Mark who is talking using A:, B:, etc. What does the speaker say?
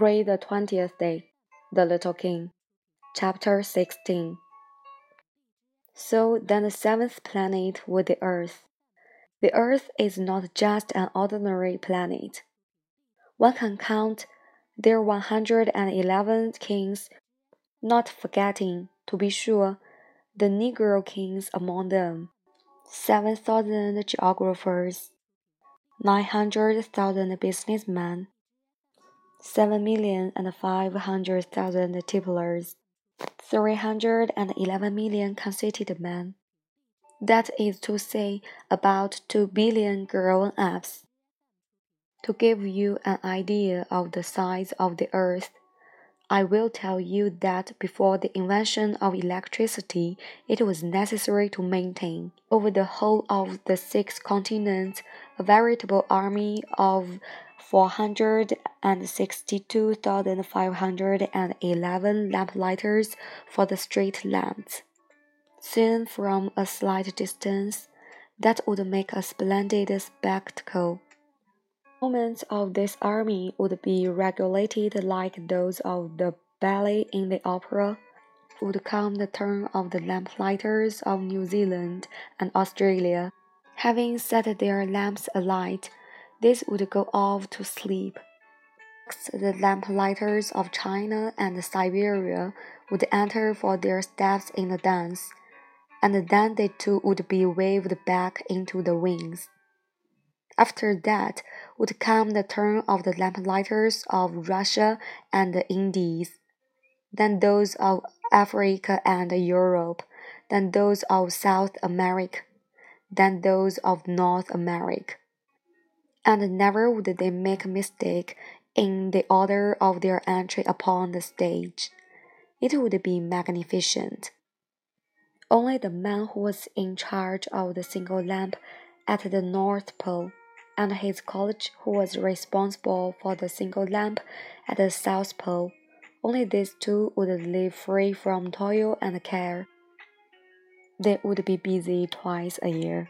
A: Read the twentieth day, The Little King, Chapter 16. So then the seventh planet was the Earth. The Earth is not just an ordinary planet. One can count there 111 kings, not forgetting, to be sure, the Negro kings among them, 7,000 geographers, 900,000 businessmen, 7,500,000 tipplers, 311 million conceited men. That is to say, about 2 billion grown ups. To give you an idea of the size of the earth, I will tell you that before the invention of electricity, it was necessary to maintain, over the whole of the six continents, a veritable army of 462,511 lamplighters for the street lamps. Seen from a slight distance, that would make a splendid spectacle movements of this army would be regulated like those of the ballet in the opera. Would come the turn of the lamplighters of New Zealand and Australia. Having set their lamps alight, these would go off to sleep. Next, the lamplighters of China and Siberia would enter for their steps in the dance, and then they too would be waved back into the wings. After that would come the turn of the lamplighters of Russia and the Indies, then those of Africa and Europe, then those of South America, then those of North America. And never would they make a mistake in the order of their entry upon the stage. It would be magnificent. Only the man who was in charge of the single lamp at the North Pole and his college who was responsible for the single lamp at the South Pole. Only these two would live free from toil and care. They would be busy twice a year.